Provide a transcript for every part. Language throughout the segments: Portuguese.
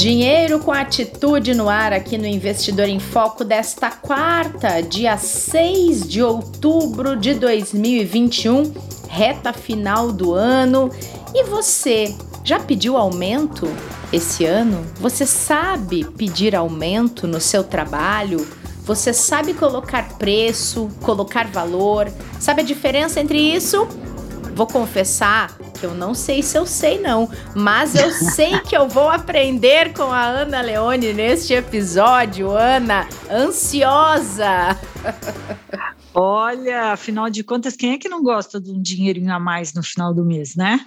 Dinheiro com atitude no ar aqui no Investidor em Foco desta quarta, dia 6 de outubro de 2021, reta final do ano. E você já pediu aumento esse ano? Você sabe pedir aumento no seu trabalho? Você sabe colocar preço, colocar valor? Sabe a diferença entre isso? Vou confessar que eu não sei se eu sei não, mas eu sei que eu vou aprender com a Ana Leone neste episódio. Ana, ansiosa. Olha, afinal de contas, quem é que não gosta de um dinheirinho a mais no final do mês, né?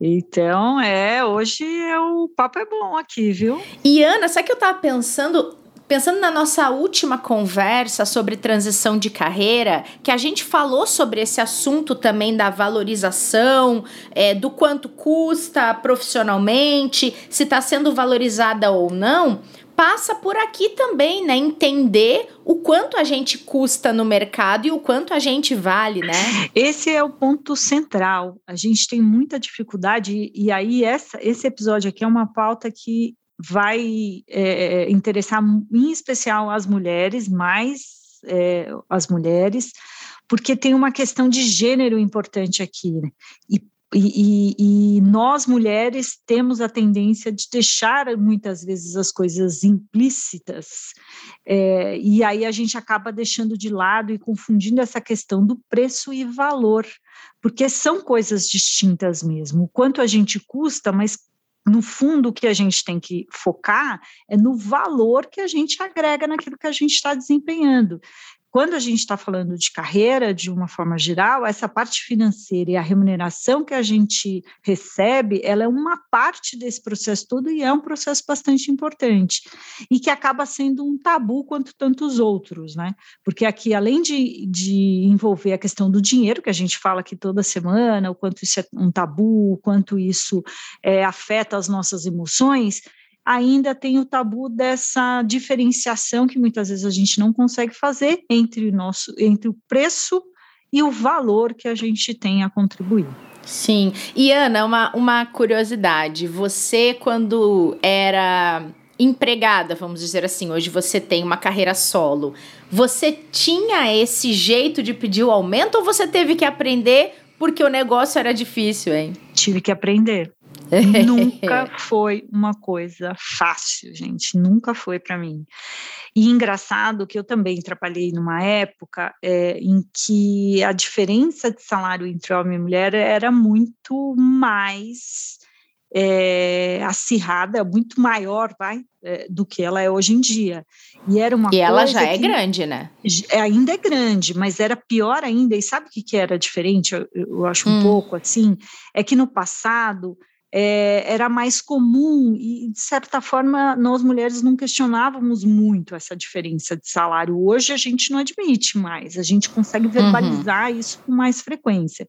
Então, é, hoje é o papo é bom aqui, viu? E Ana, sabe que eu tava pensando, Pensando na nossa última conversa sobre transição de carreira, que a gente falou sobre esse assunto também da valorização, é, do quanto custa profissionalmente, se está sendo valorizada ou não, passa por aqui também, né? Entender o quanto a gente custa no mercado e o quanto a gente vale, né? Esse é o ponto central. A gente tem muita dificuldade, e aí essa, esse episódio aqui é uma pauta que vai é, interessar em especial as mulheres, mais é, as mulheres, porque tem uma questão de gênero importante aqui, né? E, e, e, nós mulheres temos a tendência de deixar muitas vezes as coisas implícitas, é, e aí a gente acaba deixando de lado e confundindo essa questão do preço e valor, porque são coisas distintas mesmo. O quanto a gente custa, mas no fundo, o que a gente tem que focar é no valor que a gente agrega naquilo que a gente está desempenhando. Quando a gente está falando de carreira, de uma forma geral, essa parte financeira e a remuneração que a gente recebe, ela é uma parte desse processo todo e é um processo bastante importante e que acaba sendo um tabu quanto tantos outros, né? Porque aqui, além de, de envolver a questão do dinheiro, que a gente fala aqui toda semana, o quanto isso é um tabu, o quanto isso é, afeta as nossas emoções, ainda tem o tabu dessa diferenciação que muitas vezes a gente não consegue fazer entre o nosso entre o preço e o valor que a gente tem a contribuir. Sim. E Ana, uma, uma curiosidade. Você, quando era empregada, vamos dizer assim, hoje você tem uma carreira solo, você tinha esse jeito de pedir o aumento ou você teve que aprender porque o negócio era difícil, hein? Tive que aprender. nunca foi uma coisa fácil, gente, nunca foi para mim. E engraçado que eu também trabalhei numa época é, em que a diferença de salário entre homem e mulher era muito mais é, acirrada, muito maior, vai, é, do que ela é hoje em dia. E era uma e ela já é grande, né? Ainda é grande, mas era pior ainda. E sabe o que, que era diferente? Eu, eu acho um hum. pouco assim, é que no passado é, era mais comum e, de certa forma, nós mulheres não questionávamos muito essa diferença de salário. Hoje a gente não admite mais, a gente consegue uhum. verbalizar uhum. isso com mais frequência.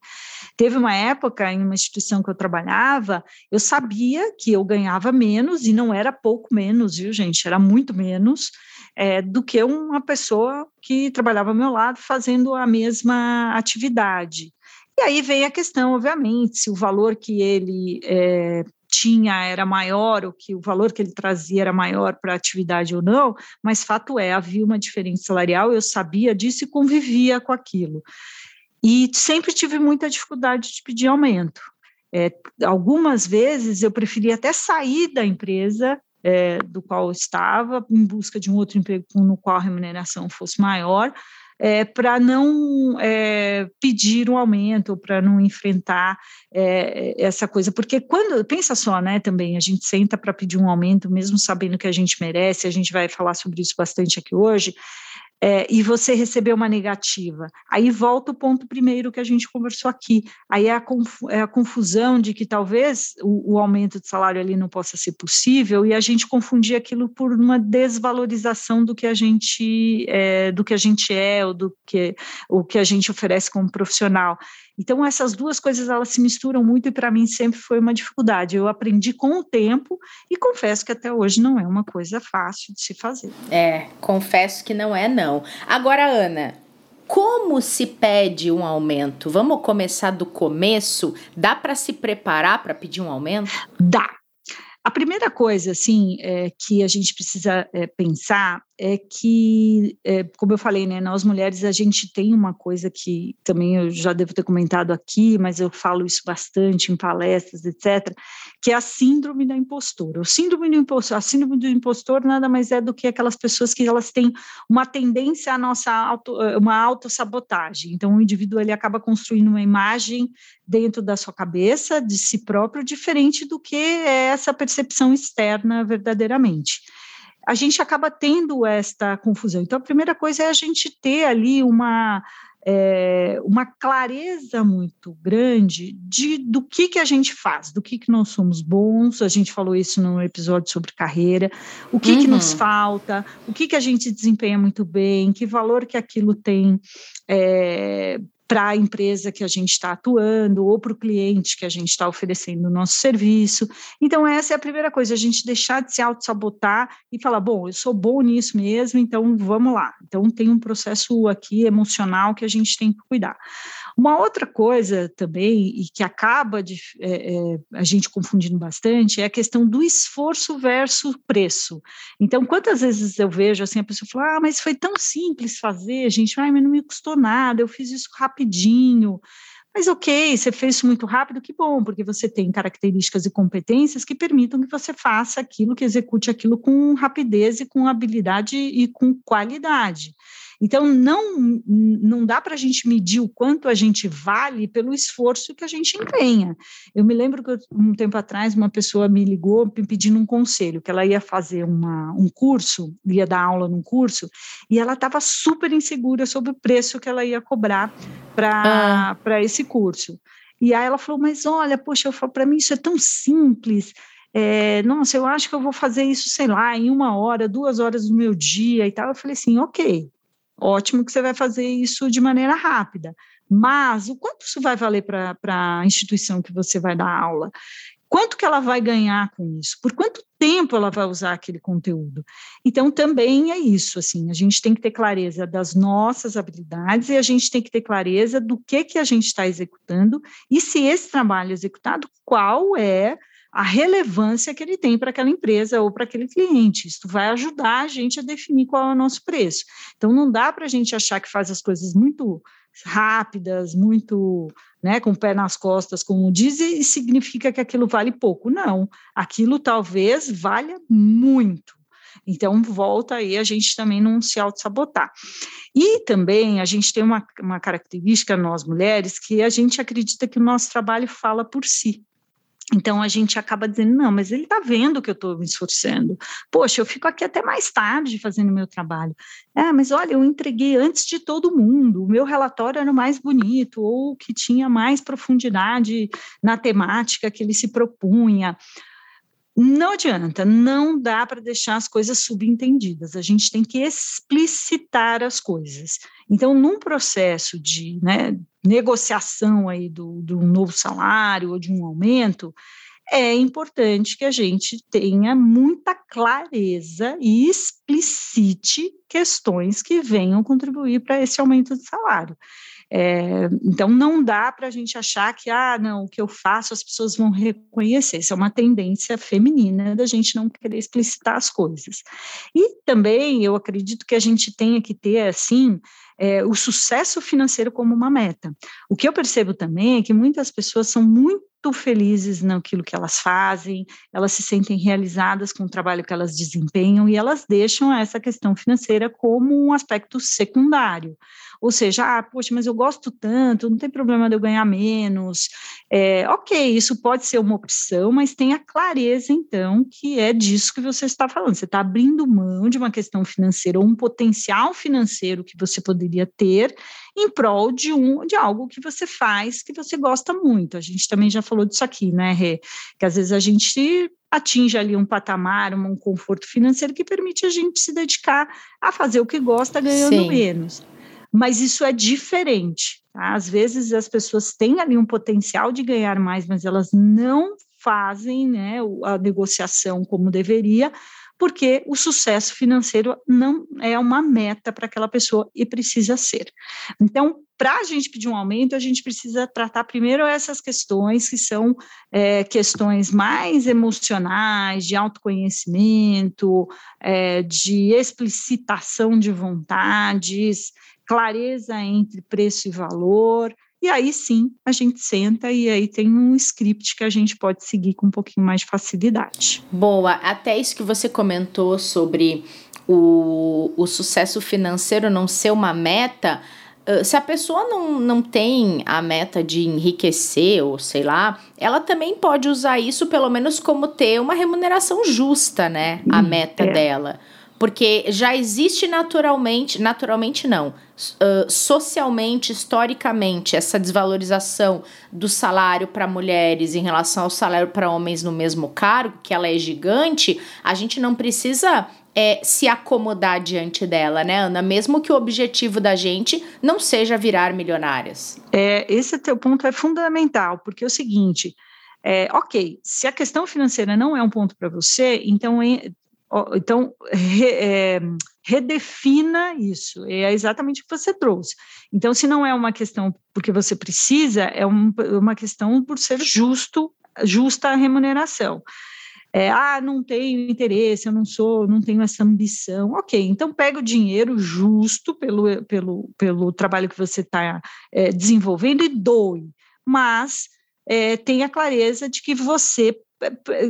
Teve uma época em uma instituição que eu trabalhava, eu sabia que eu ganhava menos, e não era pouco menos, viu, gente? Era muito menos. É, do que uma pessoa que trabalhava ao meu lado fazendo a mesma atividade. E aí vem a questão, obviamente, se o valor que ele é, tinha era maior, ou que o valor que ele trazia era maior para a atividade ou não, mas fato é, havia uma diferença salarial, eu sabia disso e convivia com aquilo. E sempre tive muita dificuldade de pedir aumento. É, algumas vezes eu preferia até sair da empresa é, do qual eu estava, em busca de um outro emprego no qual a remuneração fosse maior, é, para não é, pedir um aumento, para não enfrentar é, essa coisa, porque quando, pensa só, né, também, a gente senta para pedir um aumento, mesmo sabendo que a gente merece, a gente vai falar sobre isso bastante aqui hoje, é, e você recebeu uma negativa. Aí volta o ponto primeiro que a gente conversou aqui. Aí é a, é a confusão de que talvez o, o, aumento de salário ali não possa ser possível e a gente confundir aquilo por uma desvalorização do que a gente é, do que a gente é ou do que o que a gente oferece como profissional. Então, essas duas coisas elas se misturam muito e para mim sempre foi uma dificuldade. Eu aprendi com o tempo e confesso que até hoje não é uma coisa fácil de se fazer. É, confesso que não é, não. Agora, Ana, como se pede um aumento? Vamos começar do começo? Dá para se preparar para pedir um aumento? Dá. A primeira coisa, assim, é, que a gente precisa é, pensar é que, é, como eu falei, né, nós mulheres a gente tem uma coisa que também eu já devo ter comentado aqui, mas eu falo isso bastante em palestras, etc., que é a síndrome da impostora. O síndrome do impostor, a síndrome do impostor nada mais é do que aquelas pessoas que elas têm uma tendência à nossa auto, uma autossabotagem. Então, o indivíduo ele acaba construindo uma imagem dentro da sua cabeça de si próprio diferente do que é essa percepção externa verdadeiramente. A gente acaba tendo esta confusão. Então, a primeira coisa é a gente ter ali uma é, uma clareza muito grande de do que que a gente faz, do que que nós somos bons. A gente falou isso no episódio sobre carreira. O que uhum. que nos uhum. falta? O que que a gente desempenha muito bem? Que valor que aquilo tem é, para a empresa que a gente está atuando ou para o cliente que a gente está oferecendo o nosso serviço. Então, essa é a primeira coisa, a gente deixar de se auto-sabotar e falar, bom, eu sou bom nisso mesmo, então vamos lá. Então, tem um processo aqui emocional que a gente tem que cuidar. Uma outra coisa também, e que acaba de, é, é, a gente confundindo bastante, é a questão do esforço versus preço. Então, quantas vezes eu vejo assim, a pessoa fala, ah, mas foi tão simples fazer, gente, ah, mas não me custou nada, eu fiz isso rapidinho. Mas ok, você fez isso muito rápido, que bom, porque você tem características e competências que permitam que você faça aquilo, que execute aquilo com rapidez e com habilidade e com qualidade. Então, não, não dá para a gente medir o quanto a gente vale pelo esforço que a gente empenha. Eu me lembro que um tempo atrás uma pessoa me ligou me pedindo um conselho, que ela ia fazer uma, um curso, ia dar aula num curso, e ela estava super insegura sobre o preço que ela ia cobrar para ah. esse curso. E aí ela falou, mas olha, poxa, para mim isso é tão simples, é, nossa, eu acho que eu vou fazer isso, sei lá, em uma hora, duas horas do meu dia e tal. Eu falei assim, ok, Ótimo que você vai fazer isso de maneira rápida, mas o quanto isso vai valer para a instituição que você vai dar aula? Quanto que ela vai ganhar com isso? Por quanto tempo ela vai usar aquele conteúdo? Então, também é isso, assim, a gente tem que ter clareza das nossas habilidades e a gente tem que ter clareza do que, que a gente está executando e se esse trabalho executado, qual é a relevância que ele tem para aquela empresa ou para aquele cliente. Isso vai ajudar a gente a definir qual é o nosso preço. Então, não dá para a gente achar que faz as coisas muito rápidas, muito né, com o pé nas costas, como diz, e significa que aquilo vale pouco. Não, aquilo talvez valha muito. Então, volta aí a gente também não se auto-sabotar. E também a gente tem uma, uma característica, nós mulheres, que a gente acredita que o nosso trabalho fala por si. Então a gente acaba dizendo, não, mas ele está vendo que eu estou me esforçando. Poxa, eu fico aqui até mais tarde fazendo meu trabalho. É, mas olha, eu entreguei antes de todo mundo, o meu relatório era o mais bonito, ou que tinha mais profundidade na temática que ele se propunha. Não adianta, não dá para deixar as coisas subentendidas, a gente tem que explicitar as coisas. Então, num processo de né, negociação aí do, do novo salário ou de um aumento, é importante que a gente tenha muita clareza e explicite questões que venham contribuir para esse aumento de salário. É, então, não dá para a gente achar que, ah, não, o que eu faço as pessoas vão reconhecer. Isso é uma tendência feminina da gente não querer explicitar as coisas. E também eu acredito que a gente tenha que ter, assim, é, o sucesso financeiro como uma meta. O que eu percebo também é que muitas pessoas são muito felizes naquilo que elas fazem, elas se sentem realizadas com o trabalho que elas desempenham e elas deixam essa questão financeira como um aspecto secundário. Ou seja, ah, poxa, mas eu gosto tanto, não tem problema de eu ganhar menos. É, ok, isso pode ser uma opção, mas tenha clareza, então, que é disso que você está falando. Você está abrindo mão de uma questão financeira ou um potencial financeiro que você poderia ter em prol de, um, de algo que você faz que você gosta muito. A gente também já falou disso aqui, né, Rê? Que às vezes a gente atinge ali um patamar, um conforto financeiro que permite a gente se dedicar a fazer o que gosta ganhando Sim. menos mas isso é diferente. Tá? Às vezes as pessoas têm ali um potencial de ganhar mais, mas elas não fazem né, a negociação como deveria, porque o sucesso financeiro não é uma meta para aquela pessoa e precisa ser. Então, para a gente pedir um aumento, a gente precisa tratar primeiro essas questões que são é, questões mais emocionais, de autoconhecimento, é, de explicitação de vontades, clareza entre preço e valor. E aí sim a gente senta e aí tem um script que a gente pode seguir com um pouquinho mais de facilidade. Boa, até isso que você comentou sobre o, o sucesso financeiro não ser uma meta. Se a pessoa não, não tem a meta de enriquecer, ou sei lá, ela também pode usar isso pelo menos como ter uma remuneração justa, né? A hum, meta é. dela. Porque já existe naturalmente, naturalmente não, uh, socialmente, historicamente, essa desvalorização do salário para mulheres em relação ao salário para homens no mesmo cargo, que ela é gigante, a gente não precisa é, se acomodar diante dela, né, Ana? Mesmo que o objetivo da gente não seja virar milionárias. É, esse teu ponto é fundamental, porque é o seguinte. É, ok, se a questão financeira não é um ponto para você, então então, re, é, redefina isso, é exatamente o que você trouxe. Então, se não é uma questão porque você precisa, é um, uma questão por ser justo, justa a remuneração. É, ah, não tenho interesse, eu não sou, não tenho essa ambição. Ok, então pega o dinheiro justo pelo, pelo, pelo trabalho que você está é, desenvolvendo e doe, mas é, tenha clareza de que você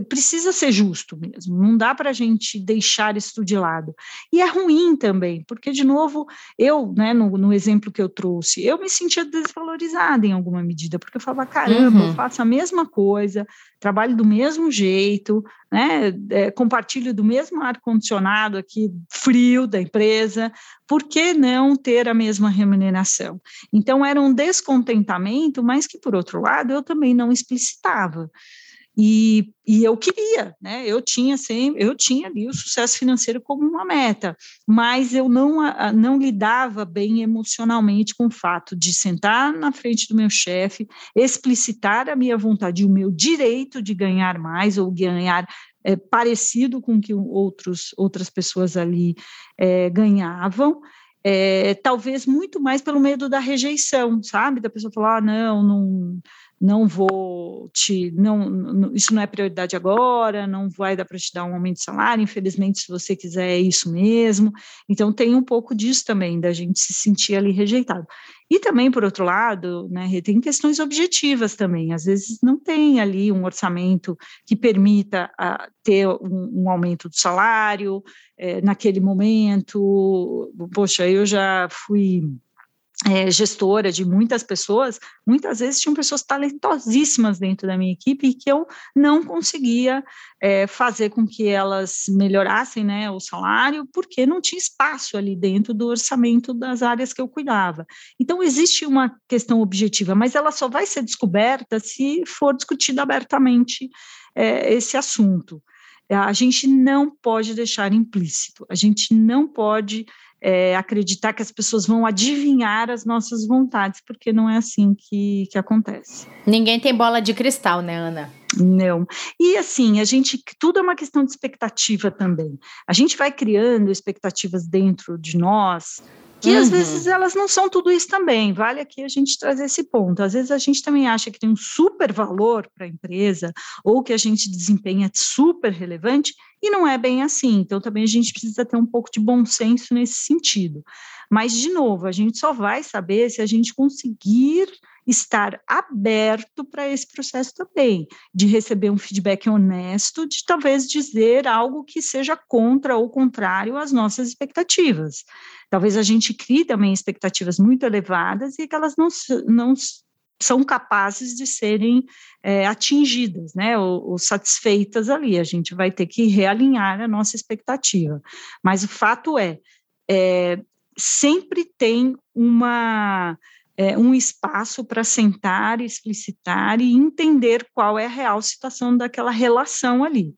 precisa ser justo mesmo, não dá para a gente deixar isso de lado. E é ruim também, porque, de novo, eu, né, no, no, exemplo que eu trouxe, eu me sentia desvalorizada em alguma medida, porque eu falava, caramba, uhum. eu faço a mesma coisa, trabalho do mesmo jeito, né, é, compartilho do mesmo ar-condicionado aqui, frio da empresa, por que não ter a mesma remuneração? Então, era um descontentamento, mas que, por outro lado, eu também não explicitava. E, e eu queria, né? Eu tinha sempre, eu tinha ali o sucesso financeiro como uma meta, mas eu não, não lidava bem emocionalmente com o fato de sentar na frente do meu chefe, explicitar a minha vontade, o meu direito de ganhar mais ou ganhar é, parecido com o que outros, outras pessoas ali é, ganhavam. É, talvez muito mais pelo medo da rejeição, sabe? Da pessoa falar, ah, não, não não vou te, não, isso não é prioridade agora, não vai dar para te dar um aumento de salário, infelizmente, se você quiser, é isso mesmo. Então, tem um pouco disso também, da gente se sentir ali rejeitado. E também, por outro lado, né, tem questões objetivas também, às vezes não tem ali um orçamento que permita a, ter um, um, aumento do salário é, naquele momento, poxa, eu já fui é, gestora de muitas pessoas, muitas vezes tinham pessoas talentosíssimas dentro da minha equipe e que eu não conseguia é, fazer com que elas melhorassem né, o salário, porque não tinha espaço ali dentro do orçamento das áreas que eu cuidava. Então, existe uma questão objetiva, mas ela só vai ser descoberta se for discutido abertamente é, esse assunto. A gente não pode deixar implícito, a gente não pode é, acreditar que as pessoas vão adivinhar as nossas vontades, porque não é assim que, que acontece. Ninguém tem bola de cristal, né, Ana? Não. E assim, a gente, tudo é uma questão de expectativa também. A gente vai criando expectativas dentro de nós que uhum. às vezes elas não são tudo isso também. Vale aqui a gente trazer esse ponto. Às vezes a gente também acha que tem um super valor para a empresa ou que a gente desempenha super relevante e não é bem assim. Então também a gente precisa ter um pouco de bom senso nesse sentido. Mas de novo, a gente só vai saber se a gente conseguir estar aberto para esse processo também, de receber um feedback honesto, de talvez dizer algo que seja contra ou contrário às nossas expectativas. Talvez a gente crie também expectativas muito elevadas e que elas não, não são capazes de serem é, atingidas, né, ou, ou, satisfeitas ali. A gente vai ter que realinhar a nossa expectativa. Mas o fato é, é sempre tem uma é, um espaço para sentar, explicitar e entender qual é a real situação daquela relação ali.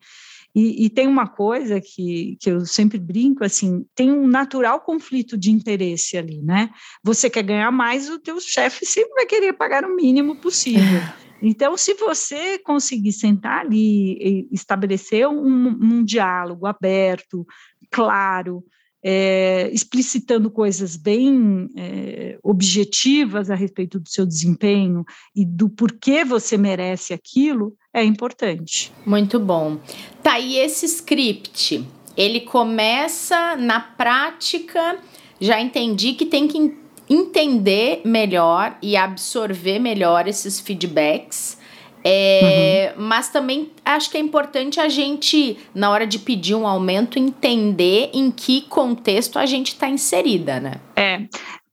E, e, tem uma coisa que, que eu sempre brinco, assim, tem um natural conflito de interesse ali, né? Você quer ganhar mais, o teu chefe sempre vai querer pagar o mínimo possível. Então, se você conseguir sentar ali e estabelecer um, um diálogo aberto, claro, é, explicitando coisas bem é, objetivas a respeito do seu desempenho e do porquê você merece aquilo, é importante. Muito bom. Tá, e esse script, ele começa na prática, já entendi que tem que entender melhor e absorver melhor esses feedbacks. É, uhum. Mas também acho que é importante a gente, na hora de pedir um aumento, entender em que contexto a gente está inserida, né? É.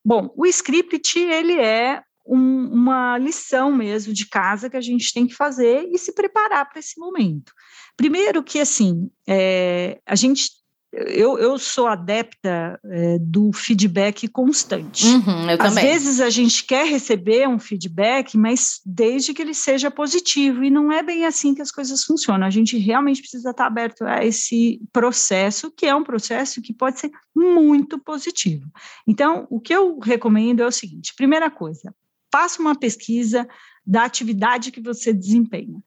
Bom, o script, ele é um, uma lição mesmo de casa que a gente tem que fazer e se preparar para esse momento. Primeiro que, assim, é, a gente eu, eu sou adepta é, do feedback constante. Uhum, eu Às vezes a gente quer receber um feedback, mas desde que ele seja positivo, e não é bem assim que as coisas funcionam. A gente realmente precisa estar aberto a esse processo, que é um processo que pode ser muito positivo. Então, o que eu recomendo é o seguinte: primeira coisa, faça uma pesquisa da atividade que você desempenha.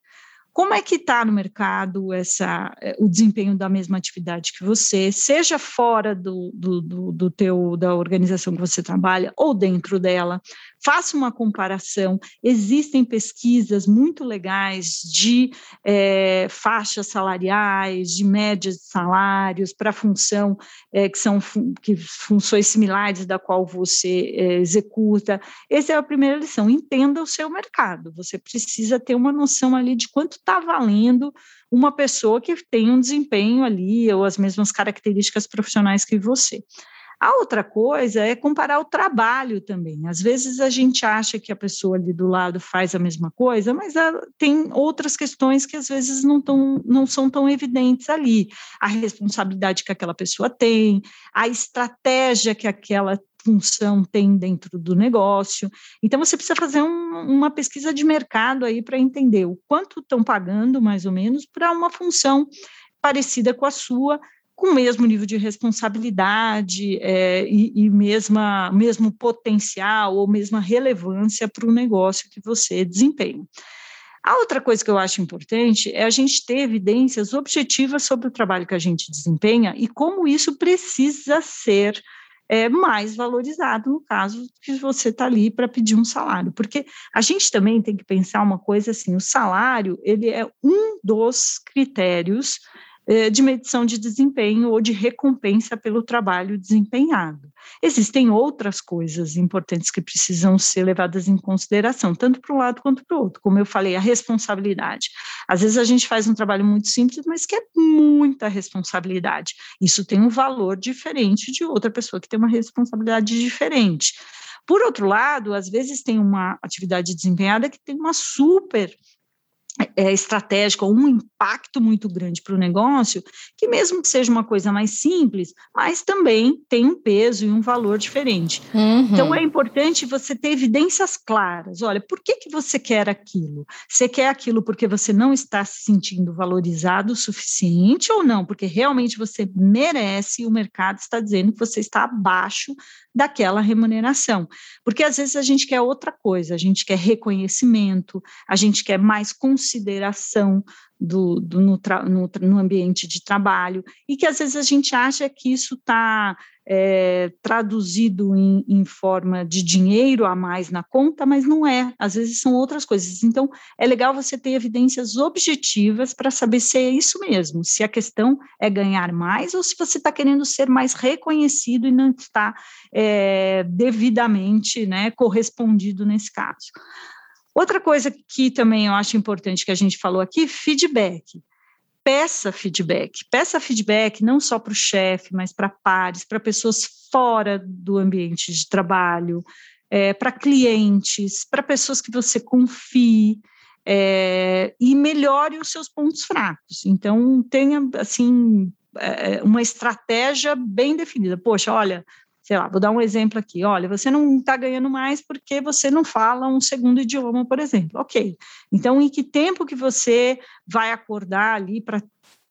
Como é que está no mercado essa, eh, o desempenho da mesma atividade que você, seja fora do, do, do, do teu, da organização que você trabalha ou dentro dela? Faça uma comparação. Existem pesquisas muito legais de é, faixas salariais, de médias de salários para função é, que são que funções similares da qual você é, executa. Essa é a primeira lição. Entenda o seu mercado. Você precisa ter uma noção ali de quanto está valendo uma pessoa que tem um desempenho ali ou as mesmas características profissionais que você. A outra coisa é comparar o trabalho também. Às vezes a gente acha que a pessoa ali do lado faz a mesma coisa, mas tem outras questões que às vezes não, tão, não são tão evidentes ali. A responsabilidade que aquela pessoa tem, a estratégia que aquela função tem dentro do negócio. Então, você precisa fazer um, uma pesquisa de mercado aí para entender o quanto estão pagando, mais ou menos, para uma função parecida com a sua, com o mesmo nível de responsabilidade é, e, e mesma, mesmo potencial ou mesma relevância para o negócio que você desempenha. A outra coisa que eu acho importante é a gente ter evidências objetivas sobre o trabalho que a gente desempenha e como isso precisa ser é, mais valorizado no caso que você está ali para pedir um salário, porque a gente também tem que pensar uma coisa assim, o salário ele é um dos critérios de medição de desempenho ou de recompensa pelo trabalho desempenhado. Existem outras coisas importantes que precisam ser levadas em consideração, tanto para um lado quanto para o outro. Como eu falei, a responsabilidade. Às vezes a gente faz um trabalho muito simples, mas que é muita responsabilidade. Isso tem um valor diferente de outra pessoa que tem uma responsabilidade diferente. Por outro lado, às vezes tem uma atividade desempenhada que tem uma super é, estratégica ou um impacto muito grande para o negócio, que mesmo que seja uma coisa mais simples, mas também tem um peso e um valor diferente. Uhum. Então é importante você ter evidências claras. Olha, por que, que você quer aquilo? Você quer aquilo porque você não está se sentindo valorizado o suficiente ou não? Porque realmente você merece e o mercado está dizendo que você está abaixo daquela remuneração. Porque às vezes a gente quer outra coisa, a gente quer reconhecimento, a gente quer mais consideração do, do no, no, no, ambiente de trabalho, e que às vezes a gente acha que isso está é, traduzido em, em, forma de dinheiro a mais na conta, mas não é, às vezes são outras coisas. Então, é legal você ter evidências objetivas para saber se é isso mesmo, se a questão é ganhar mais ou se você está querendo ser mais reconhecido e não está é, devidamente né, correspondido nesse caso. Outra coisa que também eu acho importante que a gente falou aqui, feedback. Peça feedback. Peça feedback não só para o chefe, mas para pares, para pessoas fora do ambiente de trabalho, é, para clientes, para pessoas que você confie. É, e melhore os seus pontos fracos. Então, tenha, assim, é, uma estratégia bem definida. Poxa, olha, sei lá, vou dar um exemplo aqui. Olha, você não está ganhando mais porque você não fala um segundo idioma, por exemplo. Ok. Então, em que tempo que você vai acordar ali para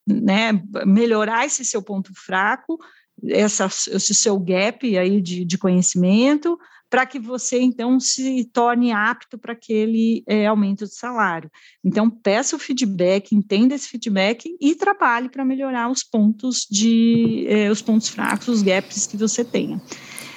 né, melhorar esse seu ponto fraco, essa, esse seu gap aí de, de conhecimento, para que você então se torne apto para aquele é, aumento de salário. Então peça o feedback, entenda esse feedback e trabalhe para melhorar os pontos de é, os pontos fracos, os gaps que você tenha.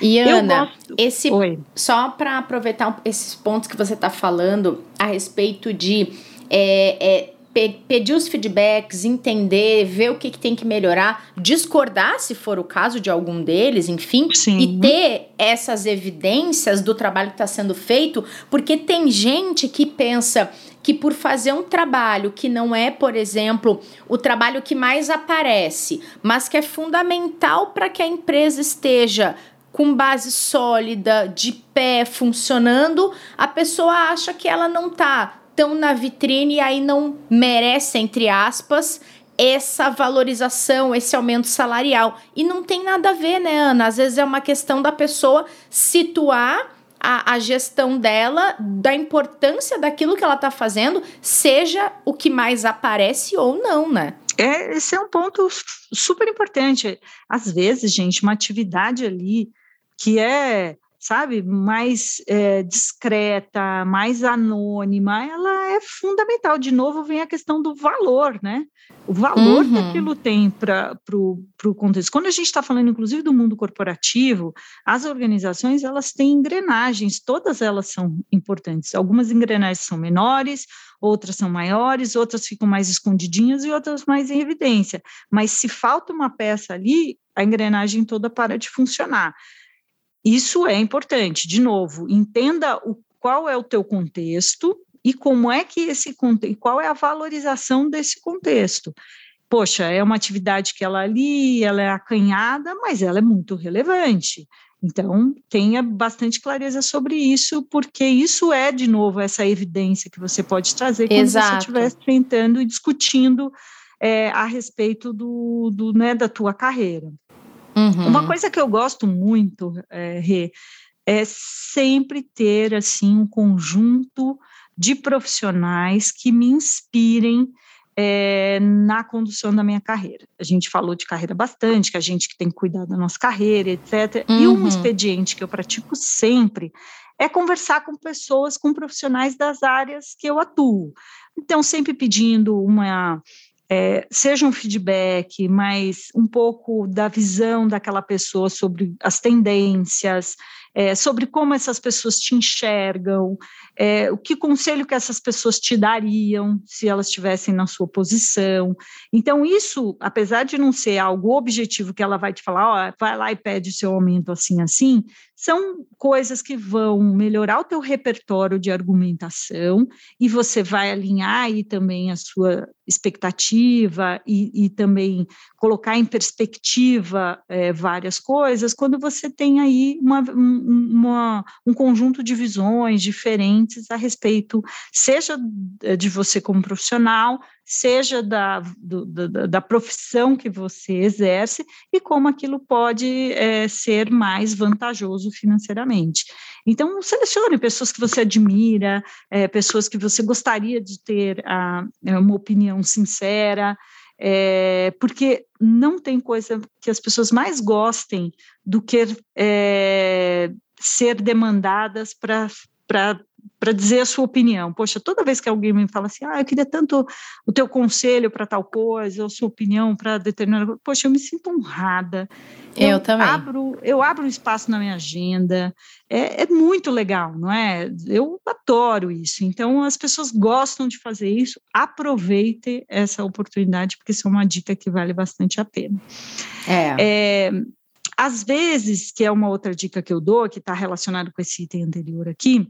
E Ana, gosto... esse Oi. só para aproveitar esses pontos que você está falando a respeito de é, pe pedir os feedbacks, entender, ver o que, que tem que melhorar, discordar se for o caso de algum deles, enfim, Sim. e ter essas evidências do trabalho que está sendo feito, porque tem gente que pensa que por fazer um trabalho que não é, por exemplo, o trabalho que mais aparece, mas que é fundamental para que a empresa esteja com base sólida, de pé, funcionando, a pessoa acha que ela não está estão na vitrine e aí não merece, entre aspas, essa valorização, esse aumento salarial. E não tem nada a ver, né, Ana? Às vezes é uma questão da pessoa situar a, a gestão dela, da importância daquilo que ela está fazendo, seja o que mais aparece ou não, né? É, esse é um ponto super importante. Às vezes, gente, uma atividade ali que é sabe, mais é, discreta, mais anônima, ela é fundamental. De novo, vem a questão do valor, né? O valor uhum. que aquilo tem para o contexto. Quando a gente está falando, inclusive, do mundo corporativo, as organizações elas têm engrenagens, todas elas são importantes. Algumas engrenagens são menores, outras são maiores, outras ficam mais escondidinhas e outras mais em evidência. Mas se falta uma peça ali, a engrenagem toda para de funcionar. Isso é importante. De novo, entenda o, qual é o teu contexto e como é que esse qual é a valorização desse contexto. Poxa, é uma atividade que ela ali, ela é acanhada, mas ela é muito relevante. Então, tenha bastante clareza sobre isso, porque isso é, de novo, essa evidência que você pode trazer quando Exato. você estiver tentando e discutindo é, a respeito do, do, né, da tua carreira. Uhum. Uma coisa que eu gosto muito, é, Rê, é sempre ter assim um conjunto de profissionais que me inspirem é, na condução da minha carreira. A gente falou de carreira bastante, que a gente que tem que cuidar da nossa carreira, etc. Uhum. E um uhum. expediente que eu pratico sempre é conversar com pessoas, com profissionais das áreas que eu atuo. Então, sempre pedindo uma é, seja um feedback, mas um pouco da visão daquela pessoa sobre as tendências, é, sobre como essas pessoas te enxergam, é, o que conselho que essas pessoas te dariam se elas estivessem na sua posição. Então, isso, apesar de não ser algo objetivo que ela vai te falar, ó, vai lá e pede o seu aumento assim, assim, são coisas que vão melhorar o teu repertório de argumentação e você vai alinhar aí também a sua expectativa e, e também colocar em perspectiva é, várias coisas quando você tem aí uma, uma, um conjunto de visões diferentes a respeito, seja de você como profissional, seja da, do, da, da, profissão que você exerce e como aquilo pode é, ser mais vantajoso financeiramente. Então, selecione pessoas que você admira, é, pessoas que você gostaria de ter a, uma opinião sincera, é, porque não tem coisa que as pessoas mais gostem do que é, ser demandadas para para dizer a sua opinião. Poxa, toda vez que alguém me fala assim, ah, eu queria tanto o teu conselho para tal coisa, ou sua opinião para determinada coisa, poxa, eu me sinto honrada. Eu, eu, também. Abro, eu abro um espaço na minha agenda, é, é, muito legal, não é? Eu adoro isso. Então, as pessoas gostam de fazer isso, aproveite essa oportunidade, porque isso é uma dica que vale bastante a pena. É. é às vezes, que é uma outra dica que eu dou, que está relacionado com esse item anterior aqui,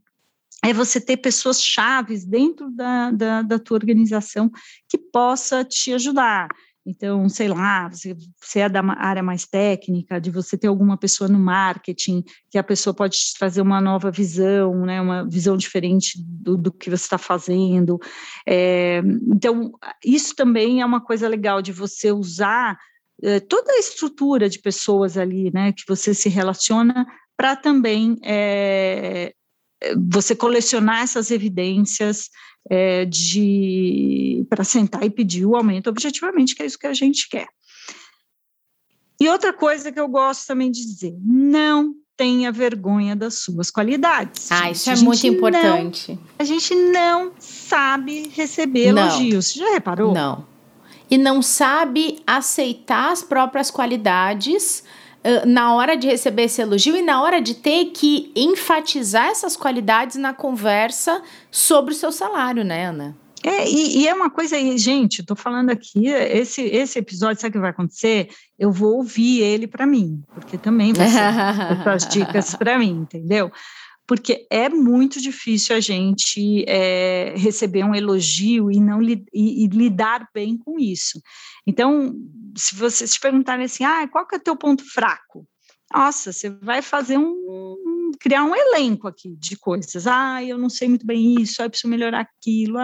é você ter pessoas chaves dentro da, da, da tua organização que possa te ajudar. Então, sei lá, você, você, é da área mais técnica, de você ter alguma pessoa no marketing, que a pessoa pode trazer uma nova visão, né, uma visão diferente do, do que você está fazendo. É, então, isso também é uma coisa legal de você usar é, toda a estrutura de pessoas ali, né, que você se relaciona para também é, você colecionar essas evidências é, de para sentar e pedir o aumento objetivamente, que é isso que a gente quer. E outra coisa que eu gosto também de dizer, não tenha vergonha das suas qualidades. Ah, isso é muito importante. Não, a gente não sabe receber não. elogios. Você já reparou? Não. E não sabe aceitar as próprias qualidades na hora de receber esse elogio e na hora de ter que enfatizar essas qualidades na conversa sobre o seu salário, né, Ana? É, e, e, é uma coisa aí, gente, estou falando aqui, esse, esse episódio, sabe o que vai acontecer? Eu vou ouvir ele para mim, porque também vai ser essas dicas para mim, entendeu? Porque é muito difícil a gente é, receber um elogio e não li, e, e, lidar bem com isso. Então, se vocês te perguntarem assim, ah, qual que é o teu ponto fraco? Nossa, você vai fazer um, criar um elenco aqui de coisas. Ah, eu não sei muito bem isso, eu preciso melhorar aquilo.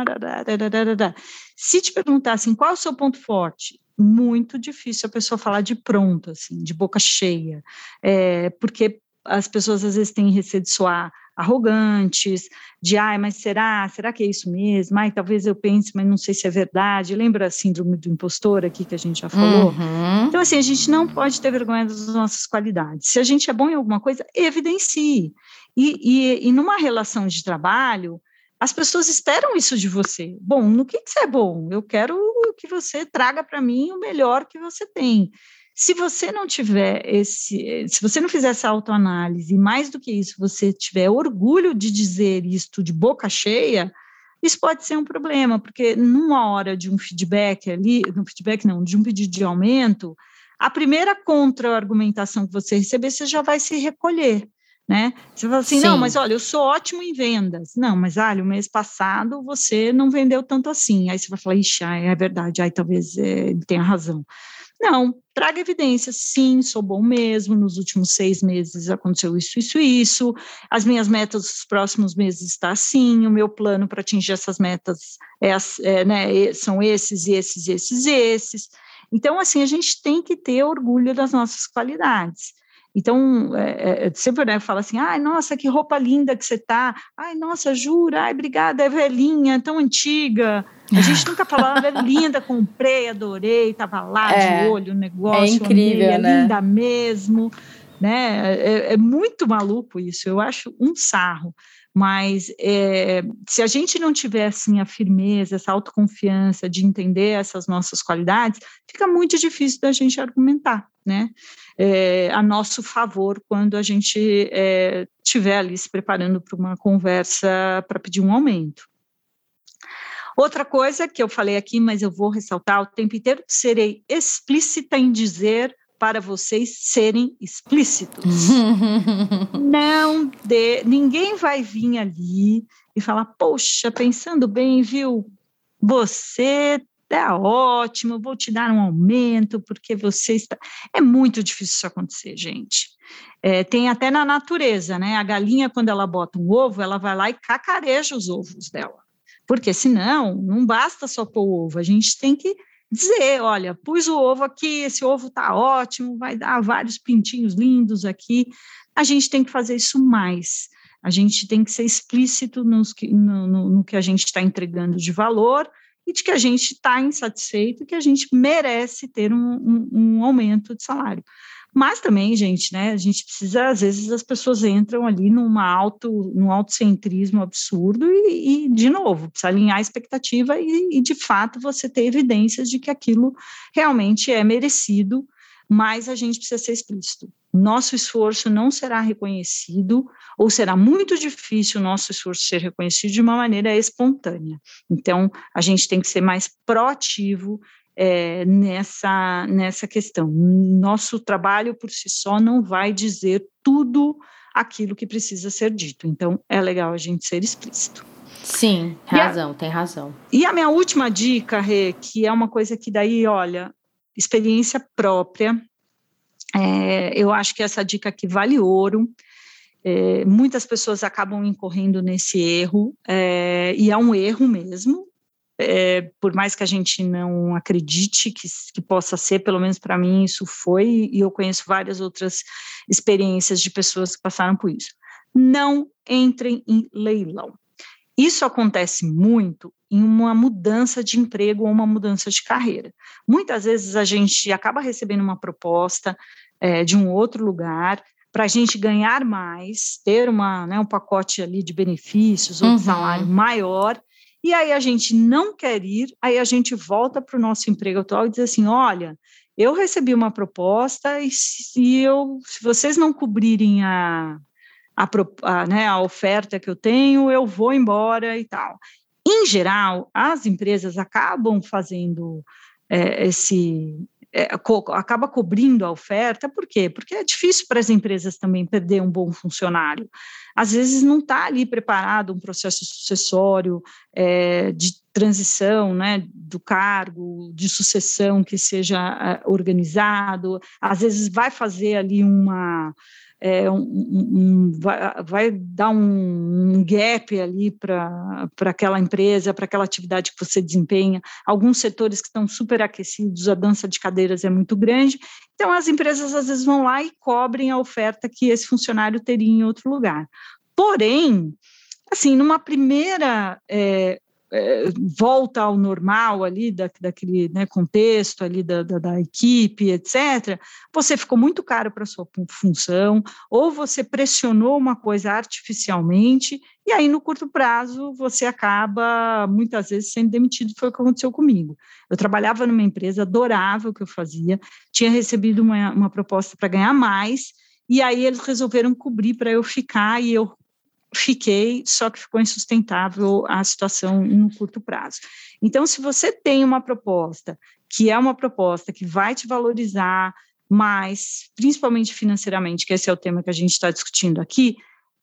Se te perguntar assim, qual é o seu ponto forte? Muito difícil a pessoa falar de pronto, assim, de boca cheia, é, porque as pessoas às vezes têm receio de soar arrogantes, de ai, mas será? Será que é isso mesmo? Ai, talvez eu pense, mas não sei se é verdade. Lembra a síndrome do impostor aqui que a gente já falou? Uhum. Então, assim, a gente não pode ter vergonha das nossas qualidades. Se a gente é bom em alguma coisa, evidencie. E, e, e numa relação de trabalho, as pessoas esperam isso de você. Bom, no que, que você é bom? Eu quero que você traga para mim o melhor que você tem. Se você não tiver esse, se você não fizer essa autoanálise, e mais do que isso, você tiver orgulho de dizer isto de boca cheia, isso pode ser um problema, porque numa hora de um feedback ali, no feedback não, de um pedido de aumento, a primeira contra-argumentação que você receber, você já vai se recolher, né? Você fala assim, Sim. não, mas olha, eu sou ótimo em vendas. Não, mas olha, o mês passado você não vendeu tanto assim. Aí você vai falar, ixi, é verdade, aí talvez é, ele tenha razão. Não, traga evidências, sim, sou bom mesmo, nos últimos seis meses aconteceu isso, isso, isso, as minhas metas dos próximos meses está assim, o meu plano para atingir essas metas é, é, né, são esses, esses, esses, esses. Então, assim, a gente tem que ter orgulho das nossas qualidades. Então, é, é, sempre né, fala assim, ai, nossa, que roupa linda que você tá, ai, nossa, jura, ai, obrigada, é velhinha, tão antiga. A gente nunca falava, é linda, comprei, adorei, tava lá é, de olho o negócio, é incrível, amei, é né? linda mesmo, né? É, é, muito maluco isso, eu acho um sarro. Mas é, se a gente não tiver assim a firmeza, essa autoconfiança de entender essas nossas qualidades, fica muito difícil da gente argumentar, né? É, a nosso favor quando a gente estiver é, ali se preparando para uma conversa para pedir um aumento. Outra coisa que eu falei aqui, mas eu vou ressaltar o tempo inteiro, serei explícita em dizer para vocês serem explícitos. não de, ninguém vai vir ali e falar, poxa, pensando bem, viu? Você é ótimo, vou te dar um aumento porque você está. É muito difícil isso acontecer, gente. É, tem até na natureza, né? A galinha, quando ela bota um ovo, ela vai lá e cacareja os ovos dela. Porque senão, não basta só pôr o ovo, a gente tem que dizer, olha, pus o ovo aqui, esse ovo está ótimo, vai dar vários pintinhos lindos aqui. A gente tem que fazer isso mais. A gente tem que ser explícito nos no, no, no que a gente está entregando de valor e de que a gente está insatisfeito, que a gente merece ter um, um, um aumento de salário. Mas também, gente, né, a gente precisa, às vezes as pessoas entram ali numa auto, num autocentrismo absurdo e, e de novo, precisa alinhar a expectativa e, e, de fato, você ter evidências de que aquilo realmente é merecido, mas a gente precisa ser explícito. Nosso esforço não será reconhecido, ou será muito difícil o nosso esforço ser reconhecido de uma maneira espontânea. Então, a gente tem que ser mais proativo é, nessa, nessa questão. Nosso trabalho por si só não vai dizer tudo aquilo que precisa ser dito. Então, é legal a gente ser explícito. Sim, razão, a, tem razão. E a minha última dica, Rê, que é uma coisa que daí, olha, experiência própria, é, eu acho que essa dica aqui vale ouro. É, muitas pessoas acabam incorrendo nesse erro, é, e é um erro mesmo, é, por mais que a gente não acredite que, que possa ser, pelo menos para mim isso foi, e eu conheço várias outras experiências de pessoas que passaram por isso. não entrem em leilão. Isso acontece muito em uma mudança de emprego ou uma mudança de carreira. Muitas vezes a gente acaba recebendo uma proposta é, de um outro lugar para a gente ganhar mais, ter uma, né, um pacote ali de benefícios ou uhum. salário maior, e aí a gente não quer ir, aí a gente volta para o nosso emprego atual e diz assim, olha, eu recebi uma proposta e se, eu, se vocês não cobrirem a, a, a, né, a oferta que eu tenho, eu vou embora e tal. Em geral, as empresas acabam fazendo é, esse. É, co acaba cobrindo a oferta, por quê? Porque é difícil para as empresas também perder um bom funcionário. Às vezes não está ali preparado um processo sucessório é, de transição né, do cargo, de sucessão que seja é, organizado, às vezes vai fazer ali uma é, um, um, vai, vai, dar um, gap ali para aquela empresa, para aquela atividade que você desempenha. Alguns setores que estão superaquecidos, a dança de cadeiras é muito grande. Então, as empresas às vezes vão lá e cobrem a oferta que esse funcionário teria em outro lugar. Porém, assim, numa primeira é, é, volta ao normal ali, da, daquele né, contexto ali da, da, da, equipe, etc., você ficou muito caro para sua função, ou você pressionou uma coisa artificialmente, e aí no curto prazo você acaba muitas vezes sendo demitido, foi o que aconteceu comigo. Eu trabalhava numa empresa, adorava o que eu fazia, tinha recebido uma, uma proposta para ganhar mais, e aí eles resolveram cobrir para eu ficar, e eu fiquei, só que ficou insustentável a situação no curto prazo. Então, se você tem uma proposta que é uma proposta que vai te valorizar mais, principalmente financeiramente, que esse é o tema que a gente está discutindo aqui,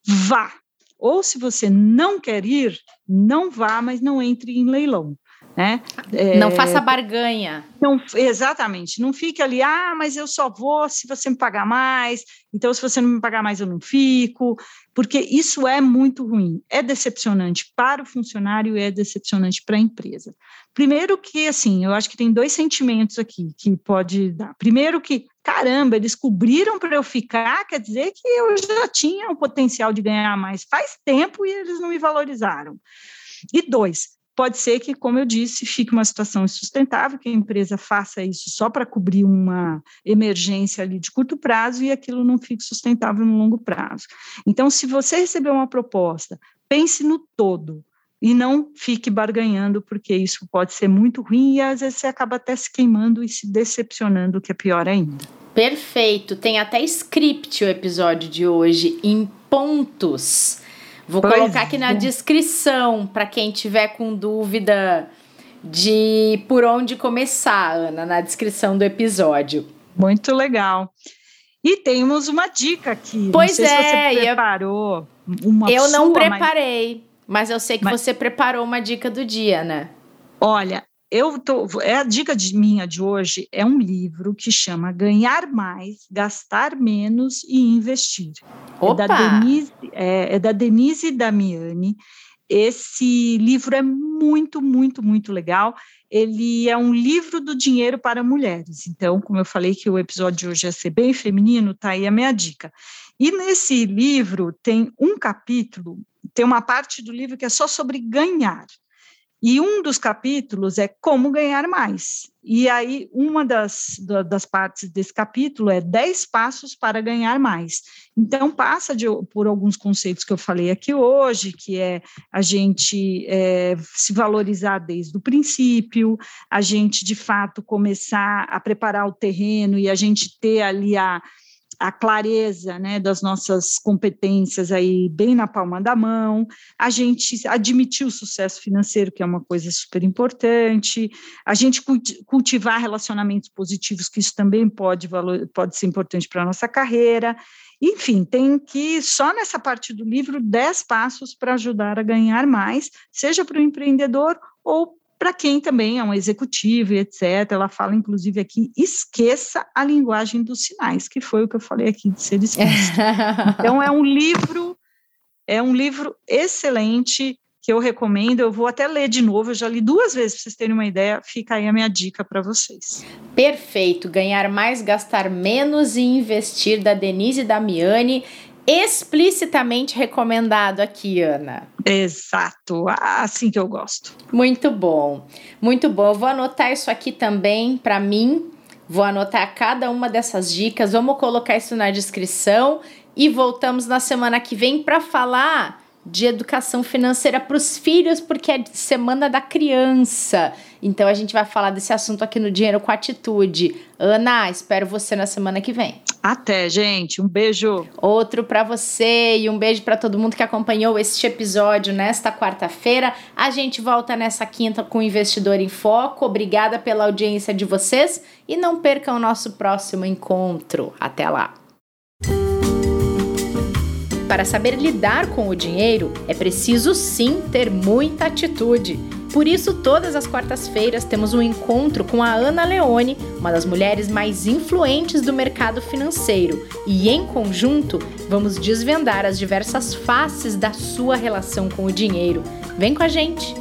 vá. Ou se você não quer ir, não vá, mas não entre em leilão. Né? É, não faça barganha. Não, exatamente. Não fique ali, ah, mas eu só vou se você me pagar mais. Então, se você não me pagar mais, eu não fico. Porque isso é muito ruim. É decepcionante para o funcionário e é decepcionante para a empresa. Primeiro que, assim, eu acho que tem dois sentimentos aqui que pode dar. Primeiro que, caramba, eles cobriram para eu ficar, quer dizer que eu já tinha o potencial de ganhar mais faz tempo e eles não me valorizaram. E dois, Pode ser que, como eu disse, fique uma situação insustentável, que a empresa faça isso só para cobrir uma emergência ali de curto prazo e aquilo não fique sustentável no longo prazo. Então, se você receber uma proposta, pense no todo e não fique barganhando, porque isso pode ser muito ruim e às vezes você acaba até se queimando e se decepcionando, que é pior ainda. Perfeito, tem até script o episódio de hoje em pontos Vou pois colocar aqui na é. descrição para quem tiver com dúvida de por onde começar, Ana, na descrição do episódio. Muito legal. E temos uma dica aqui. Pois não sei é, se você preparou uma Eu sua, não preparei, mas... mas eu sei que mas... você preparou uma dica do dia, né? Olha, eu tô, é a dica de minha de hoje é um livro que chama Ganhar Mais, Gastar Menos e Investir. Opa! É da Denise, é, é da Denise Damiani. Esse livro é muito, muito, muito legal. Ele é um livro do dinheiro para mulheres. Então, como eu falei que o episódio de hoje ia ser bem feminino, tá aí a minha dica. E nesse livro tem um capítulo, tem uma parte do livro que é só sobre ganhar. E um dos capítulos é como ganhar mais. E aí, uma das, das partes desse capítulo é 10 passos para ganhar mais. Então, passa de, por alguns conceitos que eu falei aqui hoje, que é a gente é, se valorizar desde o princípio, a gente, de fato, começar a preparar o terreno e a gente ter ali a a clareza né, das nossas competências aí bem na palma da mão, a gente admitir o sucesso financeiro, que é uma coisa super importante, a gente cultivar relacionamentos positivos, que isso também pode, valor, pode ser importante para a nossa carreira. Enfim, tem que, só nessa parte do livro, 10 passos para ajudar a ganhar mais, seja para o empreendedor ou para quem também é um executivo e etc. Ela fala, inclusive, aqui, esqueça a linguagem dos sinais, que foi o que eu falei aqui de ser então, é um livro, é um livro excelente que eu recomendo. Eu vou até ler de novo, eu já li duas vezes para vocês terem uma ideia. Fica aí a minha dica para vocês. Perfeito. Ganhar mais, gastar menos e investir da Denise Damiani explicitamente recomendado aqui, Ana. Exato, assim que eu gosto. Muito bom, muito bom. Eu vou anotar isso aqui também para mim. Vou anotar cada uma dessas dicas. Vamos colocar isso na descrição e voltamos na semana que vem para falar de educação financeira para os filhos, porque é semana da criança. Então a gente vai falar desse assunto aqui no Dinheiro com Atitude. Ana, espero você na semana que vem. Até, gente. Um beijo. Outro para você e um beijo para todo mundo que acompanhou este episódio nesta quarta-feira. A gente volta nessa quinta com o Investidor em Foco. Obrigada pela audiência de vocês e não percam o nosso próximo encontro. Até lá. Para saber lidar com o dinheiro, é preciso sim ter muita atitude. Por isso, todas as quartas-feiras temos um encontro com a Ana Leone, uma das mulheres mais influentes do mercado financeiro, e em conjunto vamos desvendar as diversas faces da sua relação com o dinheiro. Vem com a gente!